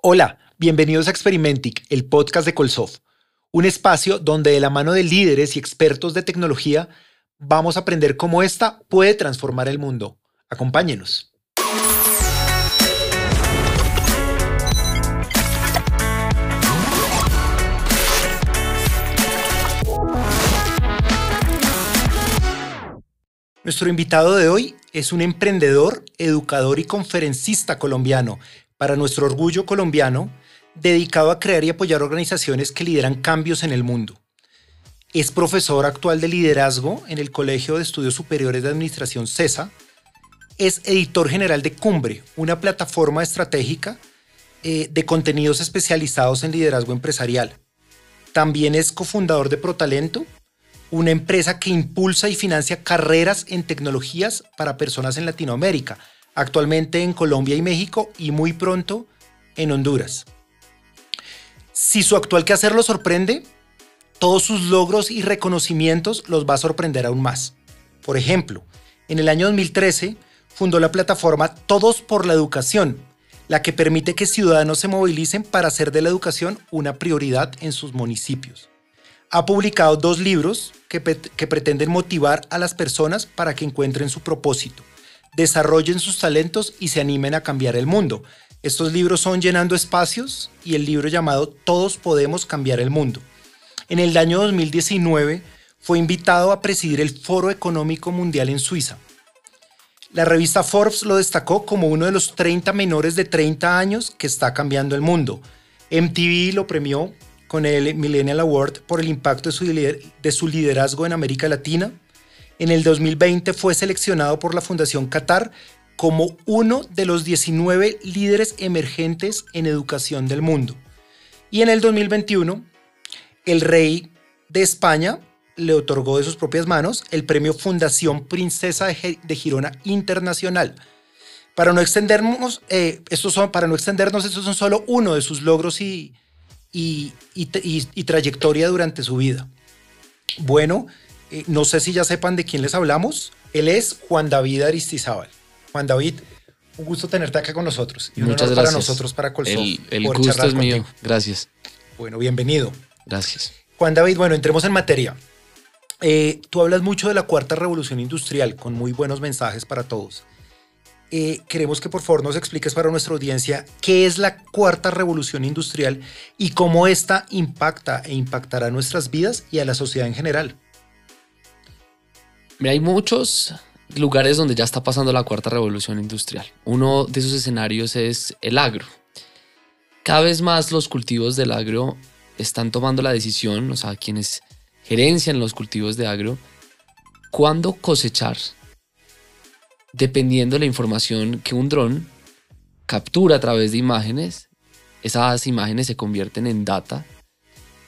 Hola, bienvenidos a Experimentic, el podcast de Colsoft, un espacio donde de la mano de líderes y expertos de tecnología vamos a aprender cómo esta puede transformar el mundo. Acompáñenos. Nuestro invitado de hoy es un emprendedor, educador y conferencista colombiano para nuestro orgullo colombiano, dedicado a crear y apoyar organizaciones que lideran cambios en el mundo. Es profesor actual de liderazgo en el Colegio de Estudios Superiores de Administración CESA. Es editor general de Cumbre, una plataforma estratégica eh, de contenidos especializados en liderazgo empresarial. También es cofundador de Protalento, una empresa que impulsa y financia carreras en tecnologías para personas en Latinoamérica, actualmente en Colombia y México y muy pronto en Honduras. Si su actual quehacer lo sorprende, todos sus logros y reconocimientos los va a sorprender aún más. Por ejemplo, en el año 2013 fundó la plataforma Todos por la Educación, la que permite que ciudadanos se movilicen para hacer de la educación una prioridad en sus municipios. Ha publicado dos libros que, que pretenden motivar a las personas para que encuentren su propósito desarrollen sus talentos y se animen a cambiar el mundo. Estos libros son Llenando Espacios y el libro llamado Todos podemos cambiar el mundo. En el año 2019 fue invitado a presidir el Foro Económico Mundial en Suiza. La revista Forbes lo destacó como uno de los 30 menores de 30 años que está cambiando el mundo. MTV lo premió con el Millennial Award por el impacto de su, de su liderazgo en América Latina en el 2020 fue seleccionado por la Fundación Qatar como uno de los 19 líderes emergentes en educación del mundo. Y en el 2021, el rey de España le otorgó de sus propias manos el premio Fundación Princesa de Girona Internacional. Para no extendernos, eh, estos son, para no extendernos, estos son solo uno de sus logros y, trayectoria durante su vida. Bueno, eh, no sé si ya sepan de quién les hablamos. Él es Juan David Aristizábal. Juan David, un gusto tenerte acá con nosotros. Y Muchas gracias. para nosotros, para Colsón. El, gusto es mío. Gracias. Bueno, bienvenido. Gracias. Juan David, bueno, entremos en materia. Eh, tú hablas mucho de la cuarta revolución industrial, con muy buenos mensajes para todos. Eh, queremos que por favor nos expliques para nuestra audiencia qué es la cuarta revolución industrial y cómo esta impacta e impactará nuestras vidas y a la sociedad en general. Hay muchos lugares donde ya está pasando la cuarta revolución industrial. Uno de esos escenarios es el agro. Cada vez más los cultivos del agro están tomando la decisión, o sea, quienes gerencian los cultivos de agro, cuándo cosechar, dependiendo de la información que un dron captura a través de imágenes. Esas imágenes se convierten en data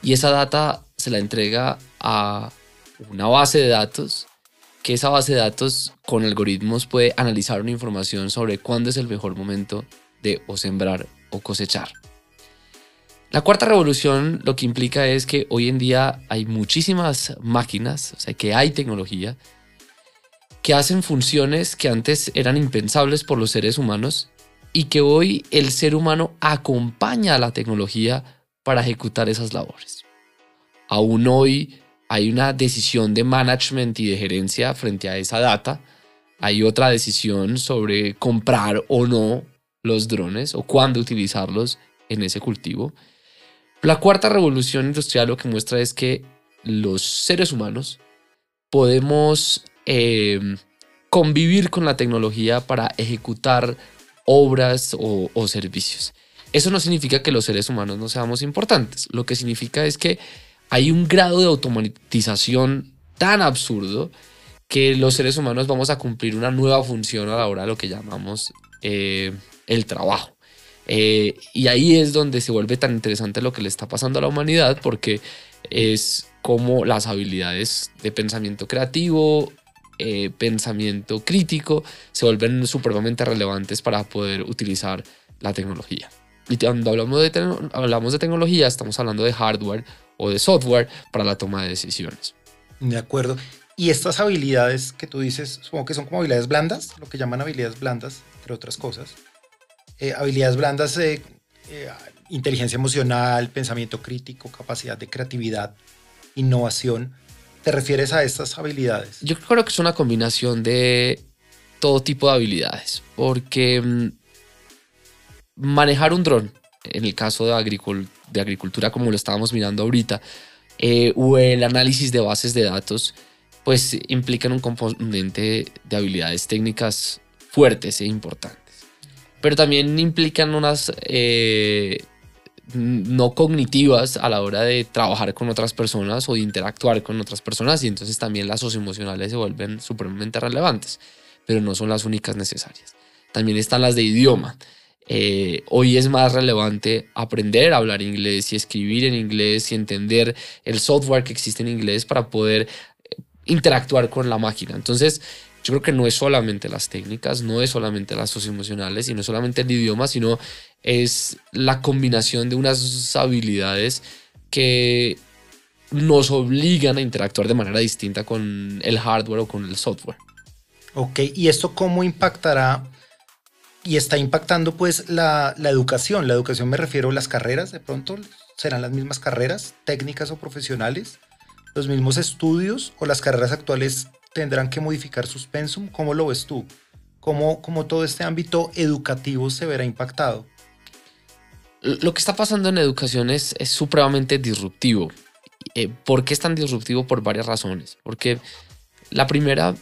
y esa data se la entrega a una base de datos que esa base de datos con algoritmos puede analizar una información sobre cuándo es el mejor momento de sembrar o cosechar. La cuarta revolución lo que implica es que hoy en día hay muchísimas máquinas, o sea que hay tecnología, que hacen funciones que antes eran impensables por los seres humanos y que hoy el ser humano acompaña a la tecnología para ejecutar esas labores. Aún hoy hay una decisión de management y de gerencia frente a esa data. Hay otra decisión sobre comprar o no los drones o cuándo utilizarlos en ese cultivo. La cuarta revolución industrial lo que muestra es que los seres humanos podemos em, convivir con la tecnología para ejecutar obras o, o servicios. Eso no significa que los seres humanos no seamos importantes. Lo que significa es que hay un grado de automatización tan absurdo que los seres humanos vamos a cumplir una nueva función a la hora de lo que llamamos eh, el trabajo. Eh, y ahí es donde se vuelve tan interesante lo que le está pasando a la humanidad porque es como las habilidades de pensamiento creativo, eh, pensamiento crítico se vuelven supremamente relevantes para poder utilizar la tecnología. Y cuando hablamos de, hablamos de tecnología estamos hablando de hardware o de software para la toma de decisiones. De acuerdo. Y estas habilidades que tú dices, supongo que son como habilidades blandas, lo que llaman habilidades blandas, entre otras cosas. Eh, habilidades blandas, eh, eh, inteligencia emocional, pensamiento crítico, capacidad de creatividad, innovación. ¿Te refieres a estas habilidades? Yo creo que es una combinación de todo tipo de habilidades, porque mm, manejar un dron, en el caso de, de agricultura como lo estábamos mirando ahorita, eh, o el análisis de bases de datos, pues implican un componente de habilidades técnicas fuertes e importantes. Pero también implican unas eh, no cognitivas a la hora de trabajar con otras personas o de interactuar con otras personas y entonces también las socioemocionales se vuelven supremamente relevantes, pero no son las únicas necesarias. También están las de idioma. Eh, hoy es más relevante aprender a hablar inglés y escribir en inglés y entender el software que existe en inglés para poder interactuar con la máquina. Entonces, yo creo que no es solamente las técnicas, no es solamente las socioemocionales y no es solamente el idioma, sino es la combinación de unas habilidades que nos obligan a interactuar de manera distinta con el hardware o con el software. Ok, ¿y esto cómo impactará? Y está impactando pues la, la educación. La educación me refiero a las carreras, de pronto serán las mismas carreras, técnicas o profesionales los mismos estudios o las carreras actuales tendrán que modificar sus pensum? ¿Cómo lo ves tú? ¿Cómo, cómo todo este ámbito educativo se verá impactado? Lo que está pasando en educación es, es supremamente disruptivo. Eh, ¿Por qué es tan disruptivo? Por varias razones. Porque la primera,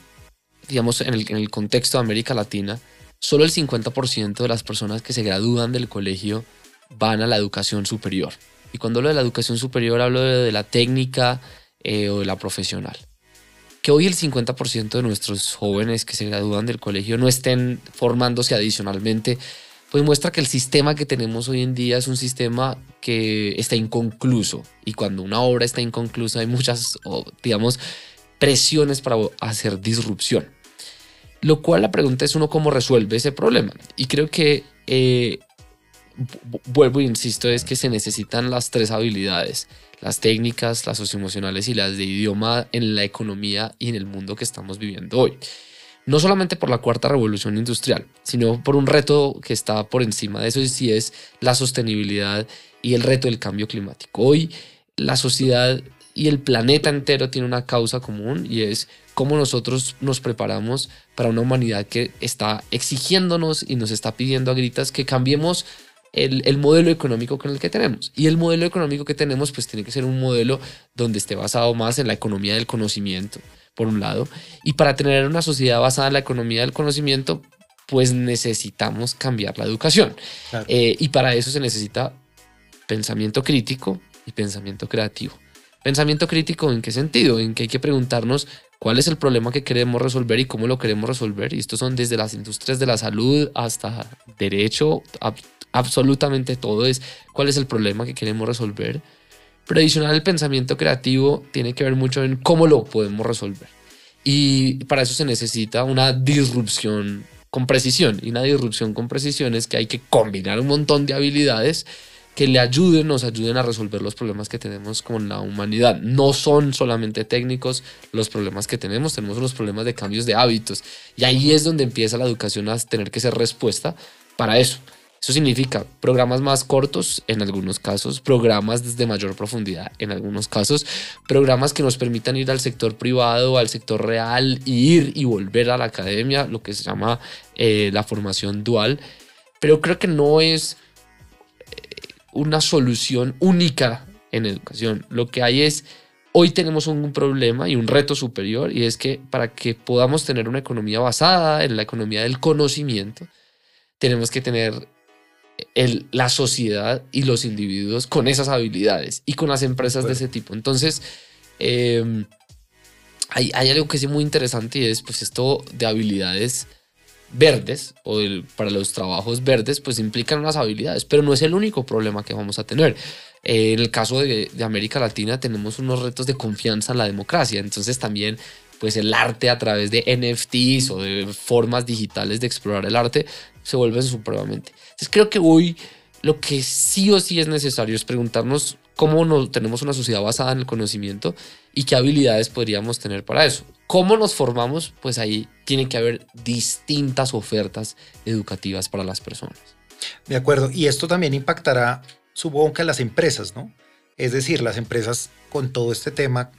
digamos, en el, en el contexto de América Latina, solo el 50% de las personas que se gradúan del colegio van a la educación superior. Y cuando hablo de la educación superior hablo de, la técnica, eh, o de la profesional. Que hoy el 50% de nuestros jóvenes que se gradúan del colegio no estén formándose adicionalmente, pues muestra que el sistema que tenemos hoy en día es un sistema que está inconcluso. Y cuando una obra está inconclusa hay muchas, digamos, presiones para hacer disrupción. Lo cual la pregunta es uno cómo resuelve ese problema. Y creo que, eh, vuelvo e insisto, es que se necesitan las tres habilidades las técnicas, las socioemocionales y las de idioma en la economía y en el mundo que estamos viviendo hoy. No solamente por la cuarta revolución industrial, sino por un reto que está por encima de eso y es la sostenibilidad y el reto del cambio climático. Hoy la sociedad y el planeta entero tiene una causa común y es cómo nosotros nos preparamos para una humanidad que está exigiéndonos y nos está pidiendo a gritas que cambiemos el, modelo económico con el que tenemos. Y el modelo económico que tenemos pues tiene que ser un modelo donde esté basado más en la economía del conocimiento, por un lado. Y para tener una sociedad basada en la economía del conocimiento, pues necesitamos cambiar la educación. Eh, y para eso se necesita pensamiento crítico y pensamiento creativo. Pensamiento crítico en qué sentido? En que hay que preguntarnos cuál es el problema que queremos resolver y cómo lo queremos resolver. Y estos son desde las industrias de la salud hasta derecho, absolutamente todo es cuál es el problema que queremos resolver. Pero adicional el pensamiento creativo tiene que ver mucho en cómo lo podemos resolver. Y para eso se necesita una disrupción con precisión. Y una disrupción con precisión es que hay que combinar un montón de habilidades que le ayuden, nos ayuden a resolver los problemas que tenemos con la humanidad. No son solamente técnicos los problemas que tenemos, tenemos unos problemas de cambios de hábitos. Y ahí es donde empieza la educación a tener que ser respuesta para eso. Eso significa programas más cortos en algunos casos, programas desde mayor profundidad en algunos casos, programas que nos permitan ir al sector privado, al sector real, ir y volver a la academia, lo que se llama eh, la formación dual. Pero creo que no es una solución única en educación. Lo que hay es, hoy tenemos un problema y un reto superior y es que para que podamos tener una economía basada en la economía del conocimiento, tenemos que tener la sociedad y los individuos con esas habilidades y con las empresas de ese tipo. Entonces, em, hay, algo que es muy interesante y es pues esto de habilidades verdes o para los trabajos verdes pues implican unas habilidades, pero no es el único problema que vamos a tener. Eh, en el caso de, América Latina tenemos unos retos de confianza en la democracia, entonces también pues el arte a través de NFTs o de formas digitales de explorar el arte se vuelven supremamente. Entonces creo que hoy lo que sí o sí es necesario es preguntarnos cómo no, tenemos una sociedad basada en el conocimiento y qué habilidades podríamos tener para eso. ¿Cómo nos formamos? Pues ahí tiene que haber distintas ofertas educativas para las personas. De acuerdo. Y esto también impactará, supongo que a las empresas, ¿no? Es decir, las empresas con todo este tema,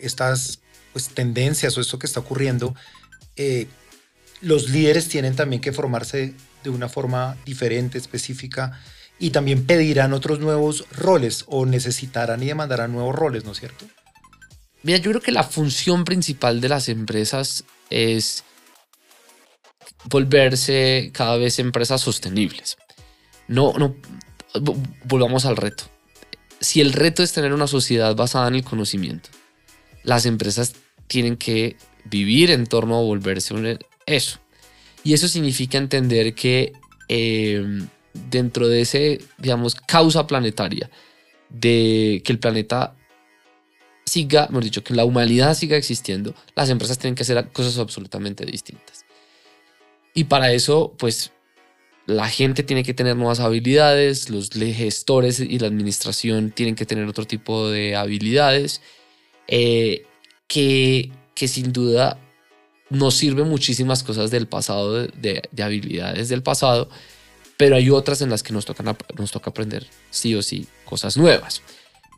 estas pues, tendencias o esto que está ocurriendo, eh, los líderes tienen también que formarse de una forma diferente, específica, y también pedirán otros nuevos roles o necesitarán y demandarán nuevos roles, ¿no es cierto? Mira, yo creo que la función principal de las empresas es volverse cada vez empresas sostenibles. No, no, volvamos al reto. Si el reto es tener una sociedad basada en el conocimiento, las empresas tienen que vivir en torno a volverse un, eso. Y eso significa entender que eh, dentro de ese, digamos, causa planetaria, de que el planeta siga, hemos dicho, que la humanidad siga existiendo, las empresas tienen que hacer cosas absolutamente distintas. Y para eso, pues, la gente tiene que tener nuevas habilidades, los gestores y la administración tienen que tener otro tipo de habilidades, eh, que, que sin duda nos sirven muchísimas cosas del pasado, de, habilidades del pasado, pero hay otras en las que nos, tocan, nos toca aprender sí o sí cosas nuevas.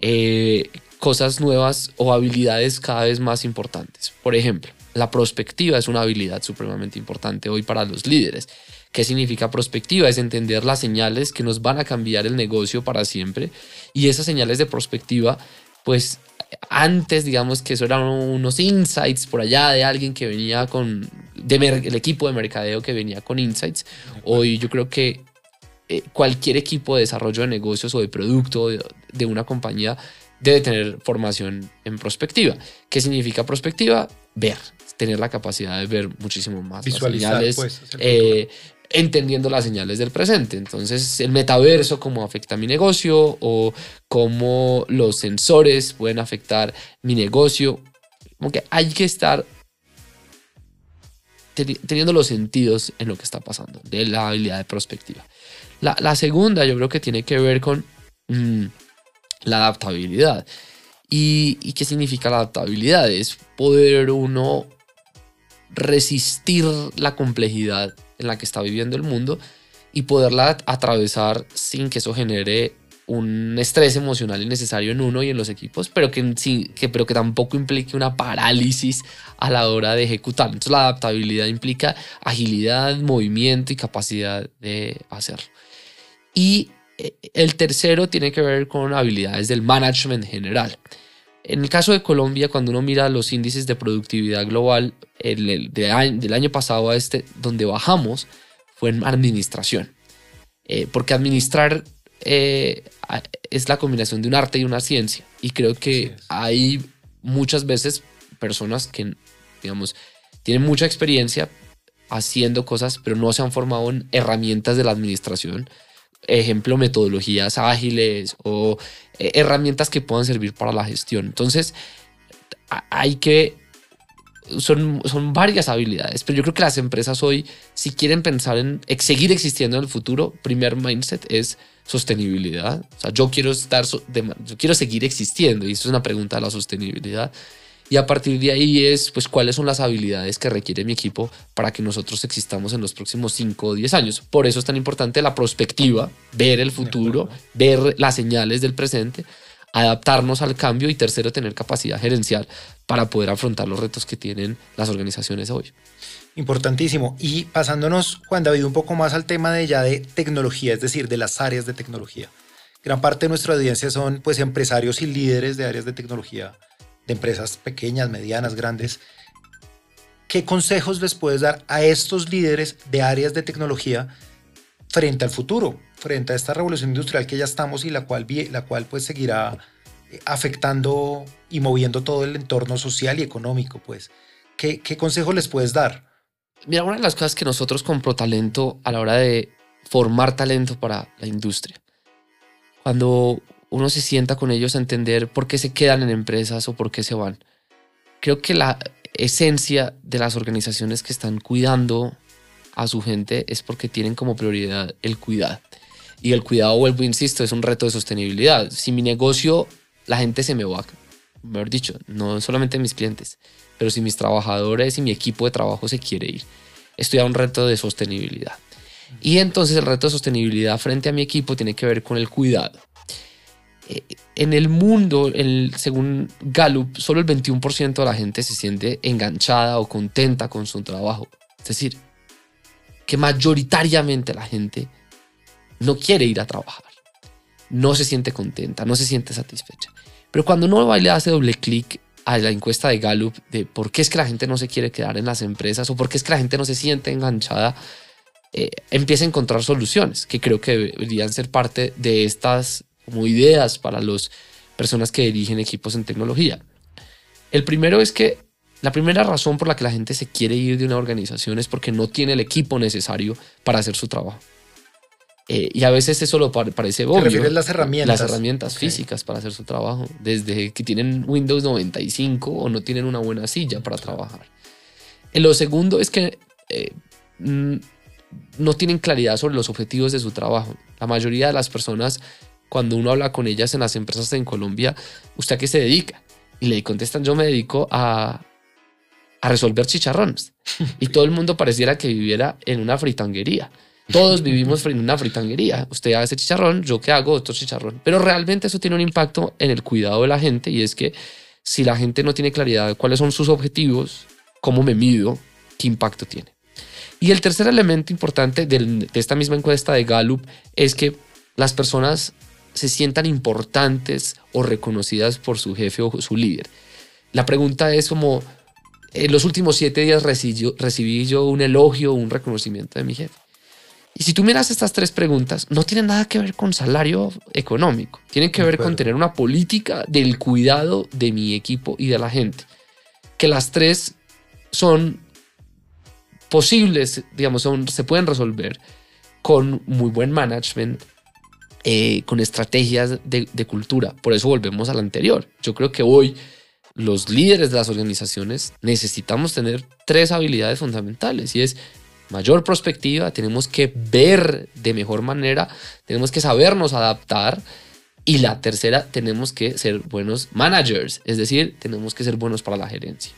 Eh, cosas nuevas o habilidades cada vez más importantes. Por ejemplo, la prospectiva es una habilidad supremamente importante hoy para los líderes. ¿Qué significa prospectiva? Es entender las señales que nos van a cambiar el negocio para siempre y esas señales de prospectiva pues antes, digamos que eso eran unos insights por allá de alguien que venía con, el equipo de mercadeo que venía con insights. Hoy yo creo que eh, cualquier equipo de desarrollo de negocios o de producto de, una compañía debe tener formación en prospectiva. ¿Qué significa prospectiva? Ver, tener la capacidad de ver muchísimo más. Visualizar, pues, entendiendo las señales del presente. Entonces, el metaverso, cómo afecta mi negocio o cómo los sensores pueden afectar mi negocio. Como que hay que estar teniendo los sentidos en lo que está pasando, de la habilidad de prospectiva. La, segunda, yo creo que tiene que ver con mm, la adaptabilidad. ¿Y, ¿Y qué significa la adaptabilidad? Es poder uno resistir la complejidad en la que está viviendo el mundo y poderla atravesar sin que eso genere un estrés emocional innecesario en uno y en los equipos, pero que, que, pero que tampoco implique una parálisis a la hora de ejecutar. Entonces la adaptabilidad implica agilidad, movimiento y capacidad de hacerlo. Y eh, el tercero tiene que ver con habilidades del management general. En el caso de Colombia, cuando uno mira los índices de productividad global el, del año pasado a este, donde bajamos, fue en administración. Eh, porque administrar eh, es la combinación de un arte y una ciencia. Y creo que hay muchas veces personas que, digamos, tienen mucha experiencia haciendo cosas, pero no se han formado en herramientas de la administración ejemplo, metodologías ágiles o eh, herramientas que puedan servir para la gestión. Entonces, hay que... Son, son varias habilidades, pero yo creo que las empresas hoy, si quieren pensar en seguir existiendo en el futuro, primer mindset es sostenibilidad. O sea, yo quiero estar, yo quiero seguir existiendo y eso es una pregunta de la sostenibilidad. Y a partir de ahí es, pues, cuáles son las habilidades que requiere mi equipo para que nosotros existamos en los próximos 5 o 10 años. Por eso es tan importante la prospectiva, ver el futuro, ver las señales del presente, adaptarnos al cambio y tercero, tener capacidad gerencial para poder afrontar los retos que tienen las organizaciones hoy. Importantísimo. Y pasándonos, Juan David, un poco más al tema de ya de tecnología, es decir, de las áreas de tecnología. Gran parte de nuestra audiencia son pues empresarios y líderes de áreas de tecnología de empresas pequeñas, medianas, grandes. ¿Qué consejos les puedes dar a estos líderes de áreas de tecnología frente al futuro, frente a esta revolución industrial que ya estamos y la cual, la cual pues seguirá eh, afectando y moviendo todo el entorno social y económico? Pues, ¿qué, qué consejos les puedes dar? Mira, una de las cosas que nosotros con ProTalento a la hora de formar talento para la industria, cuando uno se sienta con ellos a entender por qué se quedan en empresas o por qué se van. Creo que la esencia de las organizaciones que están cuidando a su gente es porque tienen como prioridad el cuidado. Y el cuidado, vuelvo, insisto, es un reto de sostenibilidad. Si mi negocio, la gente se me va, mejor dicho, no solamente mis clientes, pero si mis trabajadores y mi equipo de trabajo se quiere ir, estoy a un reto de sostenibilidad. Y entonces el reto de sostenibilidad frente a mi equipo tiene que ver con el cuidado. Eh, en el mundo, según Gallup, solo el 21% de la gente se siente enganchada o contenta con su trabajo. Es decir, que mayoritariamente la gente no quiere ir a trabajar, no se siente contenta, no se siente satisfecha. Pero cuando uno le hace doble clic a la encuesta de Gallup de por qué es que la gente no se quiere quedar en las empresas o por qué es que la gente no se siente enganchada, eh, empieza a encontrar soluciones que creo que deberían ser parte de estas como ideas para las personas que dirigen equipos en tecnología. El primero es que la primera razón por la que la gente se quiere ir de una organización es porque no tiene el equipo necesario para hacer su trabajo. Eh, y a veces eso lo parece obvio. refieres las herramientas? Las herramientas físicas para hacer su trabajo. Desde que tienen Windows 95 o no tienen una buena silla para trabajar. Y lo segundo es que eh, no tienen claridad sobre los objetivos de su trabajo. La mayoría de las personas, cuando uno habla con ellas en las empresas en Colombia, ¿usted a qué se dedica? Y le contestan, yo me dedico a, a resolver chicharrones. y todo el mundo pareciera que viviera en una fritanguería. Todos vivimos en una fritanguería. Usted hace chicharrón, yo que hago otro chicharrón. Pero realmente eso tiene un impacto en el cuidado de la gente y es que si la gente no tiene claridad de cuáles son sus objetivos, cómo me mido, qué impacto tiene. Y el tercer elemento importante de esta misma encuesta de Gallup es que las personas se sientan importantes o reconocidas por su jefe o su líder. La pregunta es como, en los últimos siete días recibí, yo un elogio, un reconocimiento de mi jefe. Y si tú miras estas tres preguntas, no tienen nada que ver con salario económico, tienen que ver con tener una política del cuidado de mi equipo y de la gente. Que las tres son posibles, digamos, son, se pueden resolver con muy buen management, eh, con estrategias de, de cultura. Por eso volvemos al anterior. Yo creo que hoy los líderes de las organizaciones necesitamos tener tres habilidades fundamentales y es mayor perspectiva, tenemos que ver de mejor manera, tenemos que sabernos adaptar. Y la tercera, tenemos que ser buenos managers, es decir, tenemos que ser buenos para la gerencia.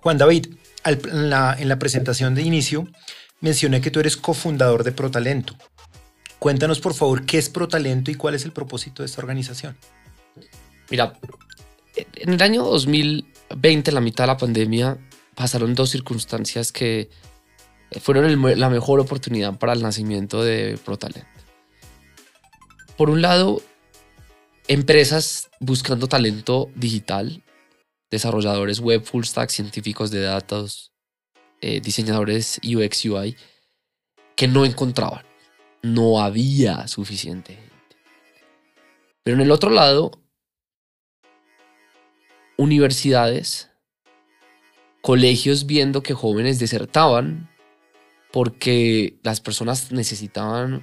Juan David, en la, en la presentación de inicio mencioné que tú eres cofundador de Protalento. Cuéntanos por favor qué es Protalento y cuál es el propósito de esta organización. Mira, en el año 2020, en la mitad de la pandemia, pasaron dos circunstancias que fueron la mejor oportunidad para el nacimiento de ProTalent. Por un lado, empresas buscando talento digital, desarrolladores web, full stack, científicos de datos, eh, diseñadores UX, UI, que no encontraban. No había suficiente gente. Pero en el otro lado, universidades, colegios viendo que jóvenes desertaban porque las personas necesitaban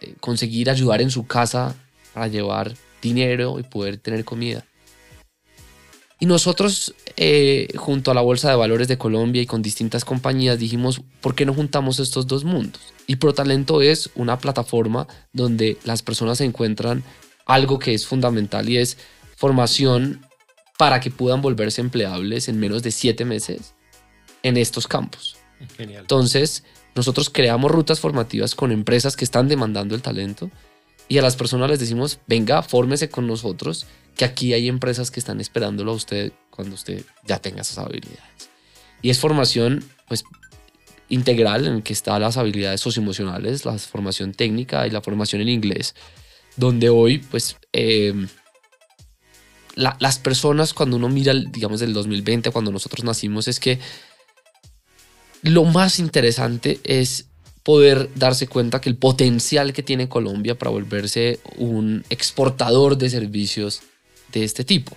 eh, conseguir ayudar en su casa para llevar dinero y poder tener comida. Y nosotros, eh, junto a la Bolsa de Valores de Colombia y con distintas compañías, dijimos, ¿por qué no juntamos estos dos mundos? Y ProTalento es una plataforma donde las personas encuentran algo que es fundamental y es formación para que puedan volverse empleables en menos de siete meses en estos campos. Entonces, nosotros creamos rutas formativas con empresas que están demandando el talento y a las personas les decimos, venga, fórmese con nosotros, que aquí hay empresas que están esperándolo a usted cuando usted ya tenga esas habilidades. Y es formación, pues, integral en que están las habilidades socioemocionales, la formación técnica y la formación en inglés, donde hoy, pues, eh, las personas cuando uno mira, digamos, del 2020, cuando nosotros nacimos, es que lo más interesante es poder darse cuenta que el potencial que tiene Colombia para volverse un exportador de servicios de este tipo.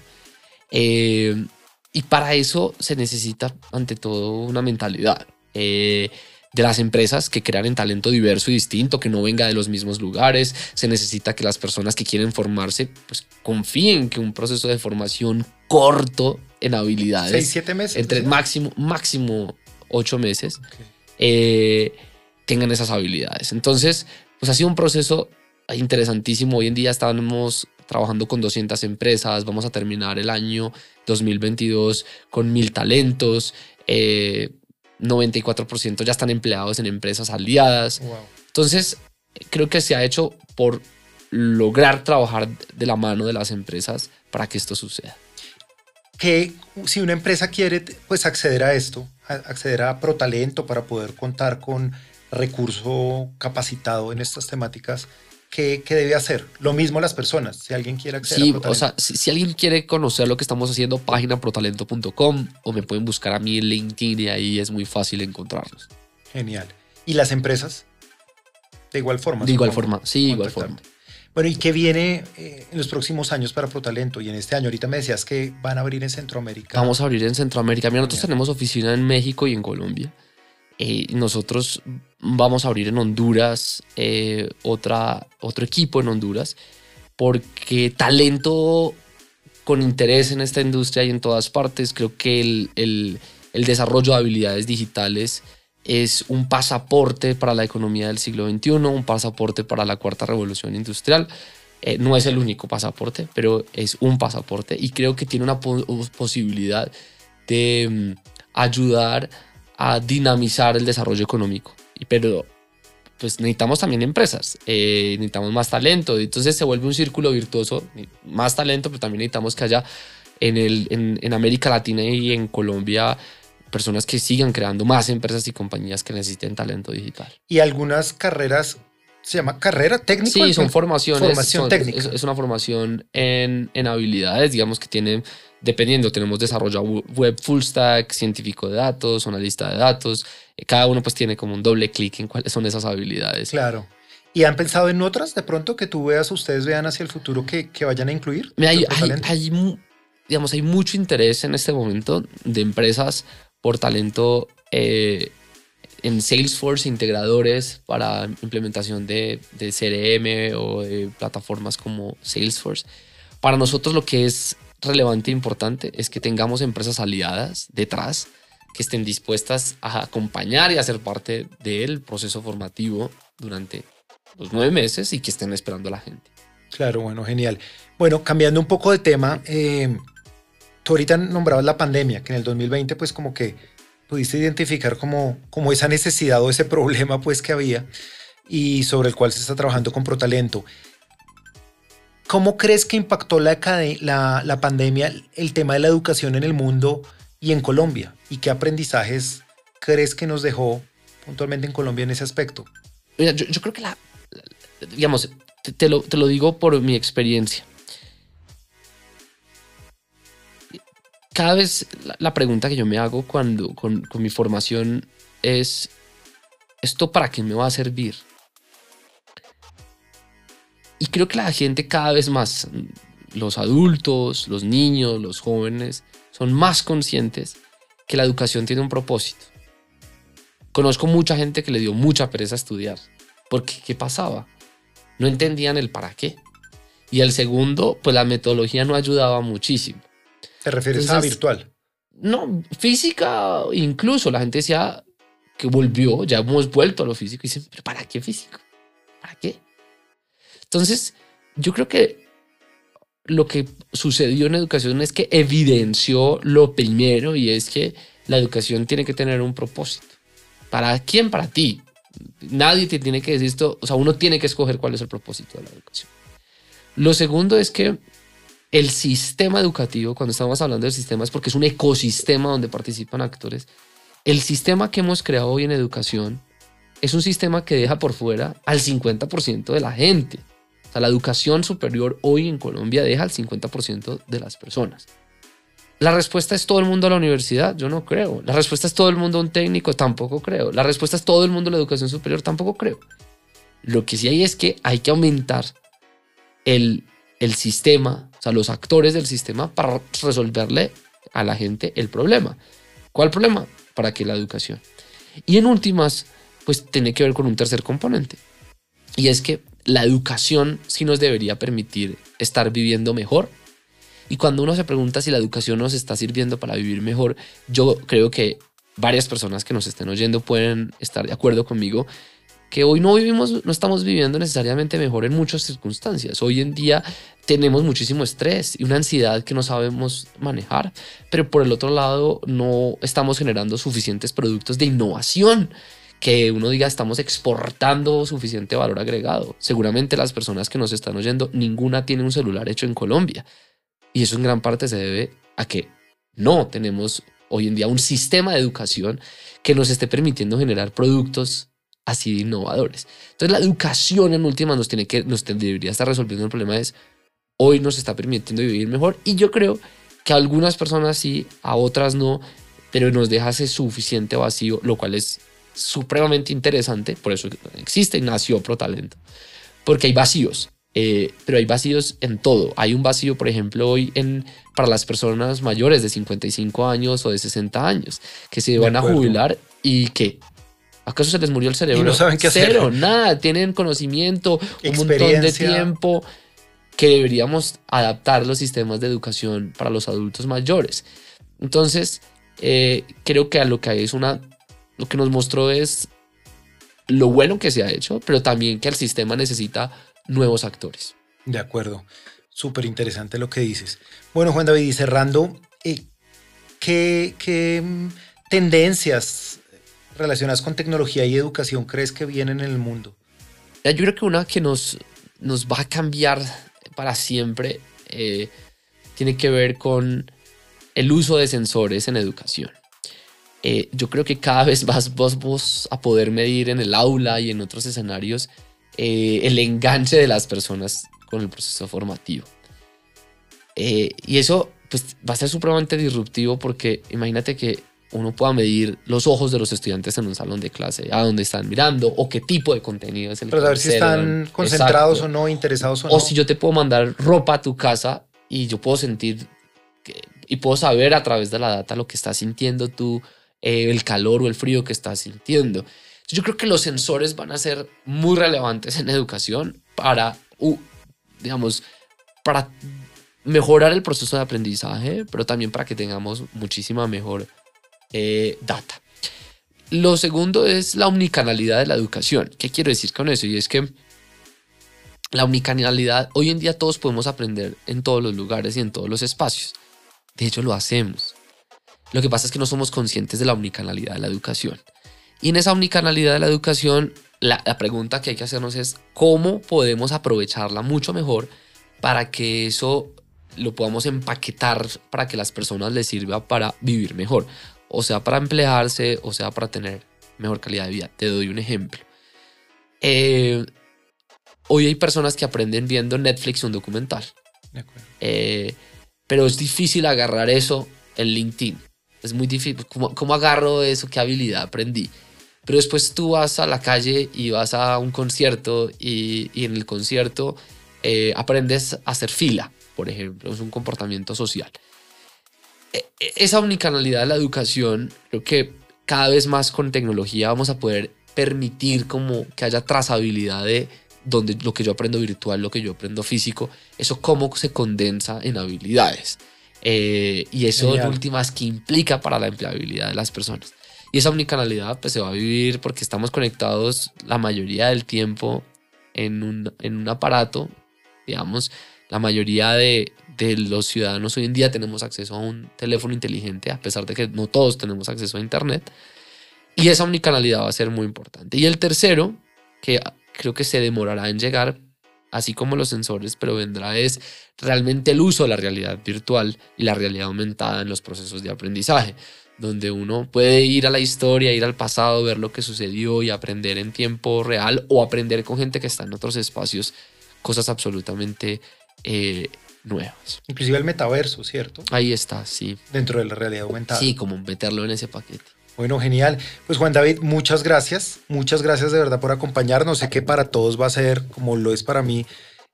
Eh, y para eso se necesita, ante todo, una mentalidad eh, de las empresas que crean en talento diverso y distinto, que no venga de los mismos lugares. Se necesita que las personas que quieren formarse, pues confíen que un proceso de formación corto en habilidades. Seis, siete meses. Entre máximo, máximo ocho meses, eh, tengan esas habilidades. Entonces, pues ha sido un proceso interesantísimo. Hoy en día estamos trabajando con 200 empresas, vamos a terminar el año 2022 con mil talentos. 94% eh, ya están empleados en empresas aliadas. Entonces, creo que se ha hecho por lograr trabajar de la mano de las empresas para que esto suceda. Que si una empresa quiere pues acceder a esto, acceder a Protalento para poder contar con recurso capacitado en estas temáticas, ¿qué, debe hacer? Lo mismo las personas, si alguien quiere acceder sí, o sea, si, alguien quiere conocer lo que estamos haciendo, página protalento.com o me pueden buscar a mí en LinkedIn y ahí es muy fácil encontrarnos. Genial. ¿Y las empresas? De igual forma. De igual forma, sí, de igual forma. Bueno, ¿y qué viene eh, en los próximos años para Protalento? Y en este año, ahorita me decías que van a abrir en Centroamérica. Vamos a abrir en Centroamérica. Mira, nosotros tenemos oficina en México y en Colombia. Eh, nosotros vamos a abrir en Honduras eh, otra, otro equipo en Honduras porque talento con interés en esta industria y en todas partes, creo que el, el, el desarrollo de habilidades digitales es un pasaporte para la economía del siglo XXI, un pasaporte para la cuarta revolución industrial. Eh, no es el único pasaporte, pero es un pasaporte y creo que tiene una posibilidad de mm, ayudar a dinamizar el desarrollo económico. Pero pues necesitamos también empresas, eh, necesitamos más talento, entonces se vuelve un círculo virtuoso, más talento, pero también necesitamos que haya en, el, en, en América Latina y en Colombia personas que sigan creando más empresas y compañías que necesiten talento digital. Y algunas carreras, ¿se llama carrera técnica? Sí, son formaciones. Formación técnica. Es, una formación en, en, habilidades, digamos que tienen, dependiendo, tenemos desarrollo web full stack, científico de datos, analista de datos. Eh, cada uno pues tiene como un doble clic en cuáles son esas habilidades. Claro. ¿Y han pensado en otras de pronto que tú veas, ustedes vean hacia el futuro que, que vayan a incluir? hay, hay, digamos, hay mucho interés en este momento de empresas por talento eh, en Salesforce, integradores para implementación de, de, CRM o de plataformas como Salesforce. Para nosotros lo que es relevante e importante es que tengamos empresas aliadas detrás que estén dispuestas a acompañar y a ser parte del proceso formativo durante los nueve meses y que estén esperando a la gente. Claro, bueno, genial. Bueno, cambiando un poco de tema, eh, tú ahorita nombrabas la pandemia, que en el 2020 pues como que pudiste identificar como, como esa necesidad o ese problema pues que había y sobre el cual se está trabajando con Protalento. ¿Cómo crees que impactó la, pandemia el tema de la educación en el mundo y en Colombia? ¿Y qué aprendizajes crees que nos dejó puntualmente en Colombia en ese aspecto? yo, creo que la, digamos, te, lo, te lo digo por mi experiencia. Cada vez la, pregunta que yo me hago cuando con, mi formación es, ¿esto para qué me va a servir? Y creo que la gente cada vez más, los adultos, los niños, los jóvenes, son más conscientes que la educación tiene un propósito. Conozco mucha gente que le dio mucha pereza estudiar. Porque, ¿qué pasaba? No entendían el para qué. Y el segundo, pues la metodología no ayudaba muchísimo. ¿Te refieres a virtual? No, física incluso. La gente decía que volvió, ya hemos vuelto a lo físico. Y dicen, ¿pero para qué físico? ¿Para qué? Entonces, yo creo que lo que sucedió en educación es que evidenció lo primero y es que la educación tiene que tener un propósito. ¿Para quién? Para ti. Nadie te tiene que decir esto, o sea, uno tiene que escoger cuál es el propósito de la educación. Lo segundo es que el sistema educativo, cuando estamos hablando del sistema, es porque es un ecosistema donde participan actores. El sistema que hemos creado hoy en educación es un sistema que deja por fuera al 50% de la gente. O sea, la educación superior hoy en Colombia deja al 50% de las personas. La respuesta es todo el mundo a la universidad, yo no creo. La respuesta es todo el mundo a un técnico, tampoco creo. La respuesta es todo el mundo a la educación superior, tampoco creo. Lo que sí hay es que hay que aumentar el, el sistema o sea, los actores del sistema para resolverle a la gente el problema. ¿Cuál problema? Para que la educación. Y en últimas, pues tiene que ver con un tercer componente. Y es que la educación sí nos debería permitir estar viviendo mejor. Y cuando uno se pregunta si la educación nos está sirviendo para vivir mejor, yo creo que varias personas que nos estén oyendo pueden estar de acuerdo conmigo que hoy no vivimos, no estamos viviendo necesariamente mejor en muchas circunstancias. Hoy en día tenemos muchísimo estrés y una ansiedad que no sabemos manejar, pero por el otro lado no estamos generando suficientes productos de innovación que uno diga estamos exportando suficiente valor agregado. Seguramente las personas que nos están oyendo, ninguna tiene un celular hecho en Colombia. Y eso en gran parte se debe a que no tenemos hoy en día un sistema de educación que nos esté permitiendo generar productos así innovadores. Entonces la educación en última nos tiene que, nos debería estar resolviendo el problema es hoy nos está permitiendo vivir mejor y yo creo que a algunas personas sí, a otras no, pero nos deja ese suficiente vacío, lo cual es supremamente interesante, por eso existe y nació ProTalento, porque hay vacíos, eh, pero hay vacíos en todo. Hay un vacío, por ejemplo, hoy en, para las personas mayores de 55 años o de 60 años, que se van a jubilar y que ¿Acaso se les murió el cerebro? Y no saben qué Cero, hacer. nada. Tienen conocimiento, un montón de tiempo que deberíamos adaptar los sistemas de educación para los adultos mayores. Entonces, eh, creo que a lo que hay es una lo que nos mostró es lo bueno que se ha hecho, pero también que el sistema necesita nuevos actores. De acuerdo. Súper interesante lo que dices. Bueno, Juan David, y cerrando, eh, ¿qué, ¿qué, mm, tendencias relacionadas con tecnología y educación crees que vienen en el mundo? Yo creo que una que nos, nos va a cambiar para siempre eh, tiene que ver con el uso de sensores en educación. Eh, yo creo que cada vez más vos, vos a poder medir en el aula y en otros escenarios eh, el enganche de las personas con el proceso formativo. Y eso pues, va a ser supremamente disruptivo porque imagínate que uno pueda medir los ojos de los estudiantes en un salón de clase, a dónde están mirando o qué tipo de contenido es el Pero que saber si están concentrados Exacto. o no, interesados o, O no. si yo te puedo mandar ropa a tu casa y yo puedo sentir que- y puedo saber a través de la data lo que estás sintiendo tú, eh, el calor o el frío que estás sintiendo. Yo creo que los sensores van a ser muy relevantes en educación para, uh, digamos, para mejorar el proceso de aprendizaje, pero también para que tengamos muchísima mejor eh, data. Lo segundo es la omnicanalidad de la educación. ¿Qué quiero decir con eso? Y es que la omnicanalidad, hoy en día todos podemos aprender en todos los lugares y en todos los espacios. De hecho, lo hacemos. Lo que pasa es que no somos conscientes de la omnicanalidad de la educación. Y en esa omnicanalidad de la educación, la, la pregunta que hay que hacernos es cómo podemos aprovecharla mucho mejor para que eso lo podamos empaquetar para que las personas les sirva para vivir mejor, o sea, para emplearse, o sea, para tener mejor calidad de vida. Te doy un ejemplo. Eh, hoy hay personas que aprenden viendo Netflix un documental, De eh, pero es difícil agarrar eso en LinkedIn. Es muy difícil. ¿Cómo, cómo agarro eso? ¿Qué habilidad aprendí? Pero después tú vas a la calle y vas a un concierto y, y en el concierto eh, aprendes a hacer fila, por ejemplo. Es un comportamiento social. E- e- Esa omnicanalidad de la educación, creo que cada vez más con tecnología vamos a poder permitir como que haya trazabilidad de donde lo que yo aprendo virtual, lo que yo aprendo físico, eso cómo se condensa en habilidades. Eh, y eso Genial. en últimas que implica para la empleabilidad de las personas. Y esa omnicanalidad pues se va a vivir porque estamos conectados la mayoría del tiempo en un, en un aparato, digamos, la mayoría de, de los ciudadanos hoy en día tenemos acceso a un teléfono inteligente, a pesar de que no todos tenemos acceso a Internet. Y esa omnicanalidad va a ser muy importante. Y el tercero, que creo que se demorará en llegar, así como los sensores, pero vendrá es realmente el uso de la realidad virtual y la realidad aumentada en los procesos de aprendizaje, donde uno puede ir a la historia, ir al pasado, ver lo que sucedió y aprender en tiempo real o aprender con gente que está en otros espacios cosas absolutamente eh, nuevas. Inclusive el metaverso, ¿cierto? Ahí está, sí. Dentro de la realidad aumentada. Sí, como meterlo en ese paquete. Bueno, genial. Pues Juan David, muchas gracias. Muchas gracias de verdad por acompañarnos. Sé que para todos va a ser, como lo es para mí,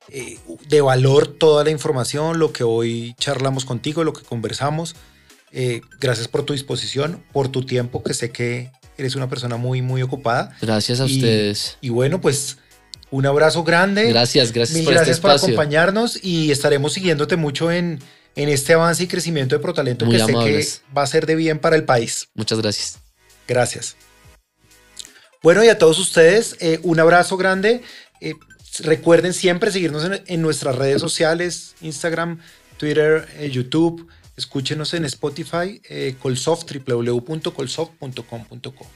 eh, de valor toda la información, lo que hoy charlamos contigo, lo que conversamos. Eh, gracias por tu disposición, por tu tiempo, que sé que eres una persona muy, muy ocupada. Gracias a Y- ustedes. Y bueno, pues un abrazo grande. Gracias, gracias Mil por gracias este por espacio. acompañarnos y estaremos siguiéndote mucho en, en este avance y crecimiento de ProTalento Muy que amables. sé que va a ser de bien para el país. Muchas gracias. Gracias. Bueno, y a todos ustedes, eh, un abrazo grande. Eh, recuerden siempre seguirnos en, en nuestras redes sociales, Instagram, Twitter, eh, YouTube. Escúchenos en Spotify, Colsoft, www.colsoft.com.co.